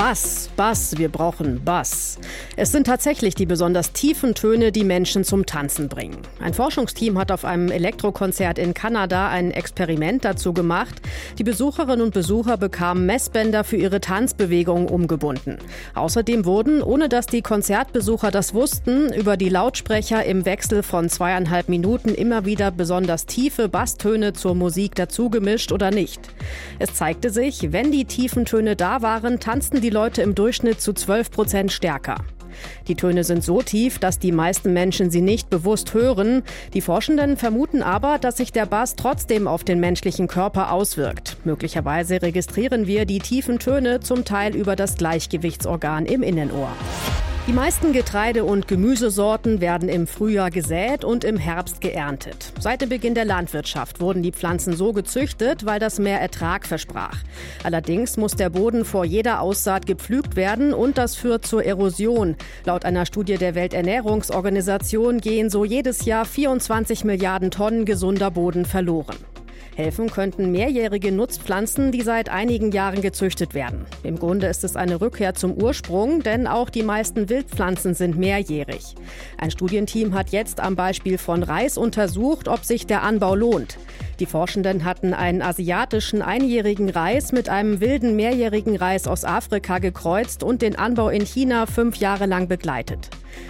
Bass, Bass, wir brauchen Bass. Es sind tatsächlich die besonders tiefen Töne, die Menschen zum Tanzen bringen. Ein Forschungsteam hat auf einem Elektrokonzert in Kanada ein Experiment dazu gemacht. Die Besucherinnen und Besucher bekamen Messbänder für ihre Tanzbewegungen umgebunden. Außerdem wurden, ohne dass die Konzertbesucher das wussten, über die Lautsprecher im Wechsel von zweieinhalb Minuten immer wieder besonders tiefe Basstöne zur Musik dazugemischt oder nicht. Es zeigte sich, wenn die tiefen Töne da waren, tanzten die die Leute im Durchschnitt zu 12 Prozent stärker. Die Töne sind so tief, dass die meisten Menschen sie nicht bewusst hören. Die Forschenden vermuten aber, dass sich der Bass trotzdem auf den menschlichen Körper auswirkt. Möglicherweise registrieren wir die tiefen Töne zum Teil über das Gleichgewichtsorgan im Innenohr. Die meisten Getreide- und Gemüsesorten werden im Frühjahr gesät und im Herbst geerntet. Seit dem Beginn der Landwirtschaft wurden die Pflanzen so gezüchtet, weil das mehr Ertrag versprach. Allerdings muss der Boden vor jeder Aussaat gepflügt werden und das führt zur Erosion. Laut einer Studie der Welternährungsorganisation gehen so jedes Jahr 24 Milliarden Tonnen gesunder Boden verloren. Helfen könnten mehrjährige Nutzpflanzen, die seit einigen Jahren gezüchtet werden. Im Grunde ist es eine Rückkehr zum Ursprung, denn auch die meisten Wildpflanzen sind mehrjährig. Ein Studienteam hat jetzt am Beispiel von Reis untersucht, ob sich der Anbau lohnt. Die Forschenden hatten einen asiatischen einjährigen Reis mit einem wilden mehrjährigen Reis aus Afrika gekreuzt und den Anbau in China fünf Jahre lang begleitet.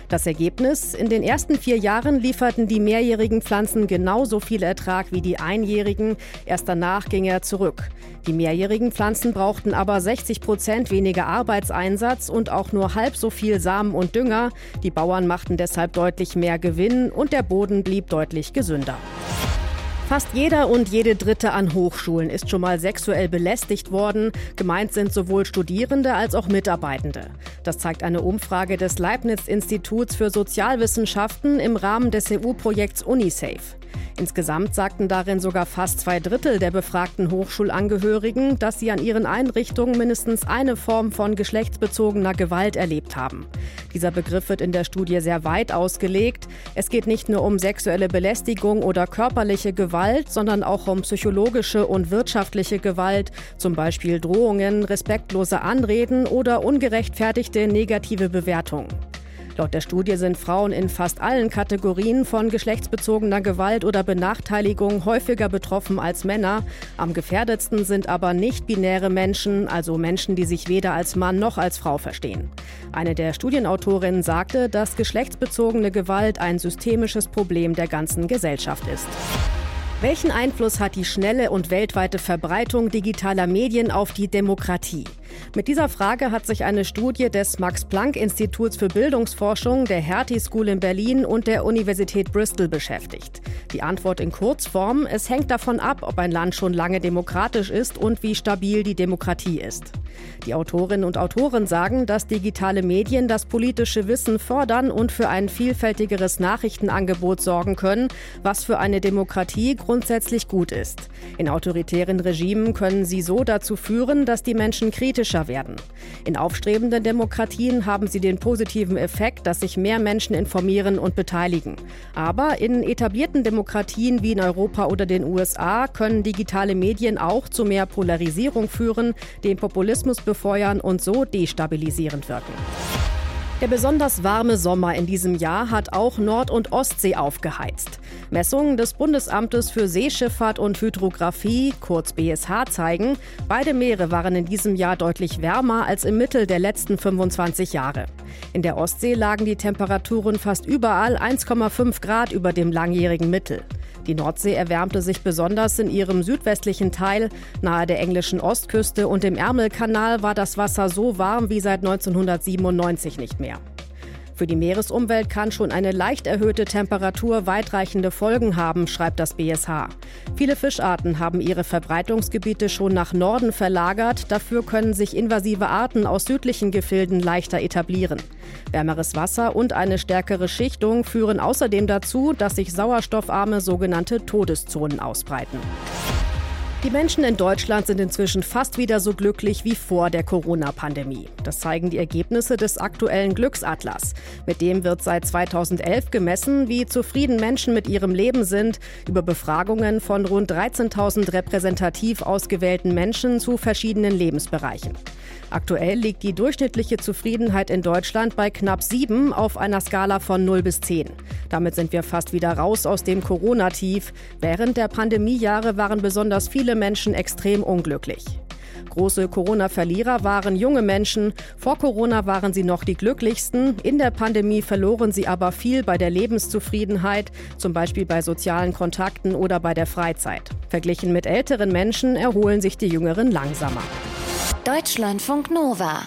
Das Ergebnis? In den ersten vier Jahren lieferten die mehrjährigen Pflanzen genauso viel Ertrag wie die einjährigen. Erst danach ging er zurück. Die mehrjährigen Pflanzen brauchten aber 60 Prozent weniger Arbeitseinsatz und auch nur halb so viel Samen und Dünger. Die Bauern machten deshalb deutlich mehr Gewinn und der Boden blieb deutlich gesünder. Fast jeder und jede Dritte an Hochschulen ist schon mal sexuell belästigt worden. Gemeint sind sowohl Studierende als auch Mitarbeitende. Das zeigt eine Umfrage des Leibniz-Instituts für Sozialwissenschaften im Rahmen des EU-Projekts UNISAFE. Insgesamt sagten darin sogar fast zwei Drittel der befragten Hochschulangehörigen, dass sie an ihren Einrichtungen mindestens eine Form von geschlechtsbezogener Gewalt erlebt haben. Dieser Begriff wird in der Studie sehr weit ausgelegt. Es geht nicht nur um sexuelle Belästigung oder körperliche Gewalt, sondern auch um psychologische und wirtschaftliche Gewalt, zum Beispiel Drohungen, respektlose Anreden oder ungerechtfertigte negative Bewertungen. Laut der Studie sind Frauen in fast allen Kategorien von geschlechtsbezogener Gewalt oder Benachteiligung häufiger betroffen als Männer. Am gefährdetsten sind aber nicht-binäre Menschen, also Menschen, die sich weder als Mann noch als Frau verstehen. Eine der Studienautorinnen sagte, dass geschlechtsbezogene Gewalt ein systemisches Problem der ganzen Gesellschaft ist. Welchen Einfluss hat die schnelle und weltweite Verbreitung digitaler Medien auf die Demokratie? Mit dieser Frage hat sich eine Studie des Max-Planck-Instituts für Bildungsforschung, der Hertie School in Berlin und der Universität Bristol beschäftigt. Die Antwort in Kurzform, es hängt davon ab, ob ein Land schon lange demokratisch ist und wie stabil die Demokratie ist. Die Autorinnen und Autoren sagen, dass digitale Medien das politische Wissen fördern und für ein vielfältigeres Nachrichtenangebot sorgen können, was für eine Demokratie grundsätzlich gut ist. In autoritären Regimen können sie so dazu führen, dass die Menschen kritischer werden. In aufstrebenden Demokratien haben sie den positiven Effekt, dass sich mehr Menschen informieren und beteiligen. Aber in etablierten Demokratien wie in Europa oder den USA können digitale Medien auch zu mehr Polarisierung führen, den Populismus befeuern und so destabilisierend wirken. Der besonders warme Sommer in diesem Jahr hat auch Nord- und Ostsee aufgeheizt. Messungen des Bundesamtes für Seeschifffahrt und Hydrographie, kurz BSH, zeigen, beide Meere waren in diesem Jahr deutlich wärmer als im Mittel der letzten 25 Jahre. In der Ostsee lagen die Temperaturen fast überall 1,5 Grad über dem langjährigen Mittel. Die Nordsee erwärmte sich besonders in ihrem südwestlichen Teil. Nahe der englischen Ostküste und dem Ärmelkanal war das Wasser so warm wie seit 1997 nicht mehr. Für die Meeresumwelt kann schon eine leicht erhöhte Temperatur weitreichende Folgen haben, schreibt das BSH. Viele Fischarten haben ihre Verbreitungsgebiete schon nach Norden verlagert. Dafür können sich invasive Arten aus südlichen Gefilden leichter etablieren. Wärmeres Wasser und eine stärkere Schichtung führen außerdem dazu, dass sich sauerstoffarme sogenannte Todeszonen ausbreiten. Die Menschen in Deutschland sind inzwischen fast wieder so glücklich wie vor der Corona-Pandemie. Das zeigen die Ergebnisse des aktuellen Glücksatlas. Mit dem wird seit 2011 gemessen, wie zufrieden Menschen mit ihrem Leben sind, über Befragungen von rund 13.000 repräsentativ ausgewählten Menschen zu verschiedenen Lebensbereichen. Aktuell liegt die durchschnittliche Zufriedenheit in Deutschland bei knapp sieben auf einer Skala von 0 bis 10. Damit sind wir fast wieder raus aus dem Corona-Tief. Während der Pandemiejahre waren besonders viele Menschen extrem unglücklich. Große Corona-Verlierer waren junge Menschen. Vor Corona waren sie noch die glücklichsten. In der Pandemie verloren sie aber viel bei der Lebenszufriedenheit, zum Beispiel bei sozialen Kontakten oder bei der Freizeit. Verglichen mit älteren Menschen erholen sich die Jüngeren langsamer. Deutschlandfunk Nova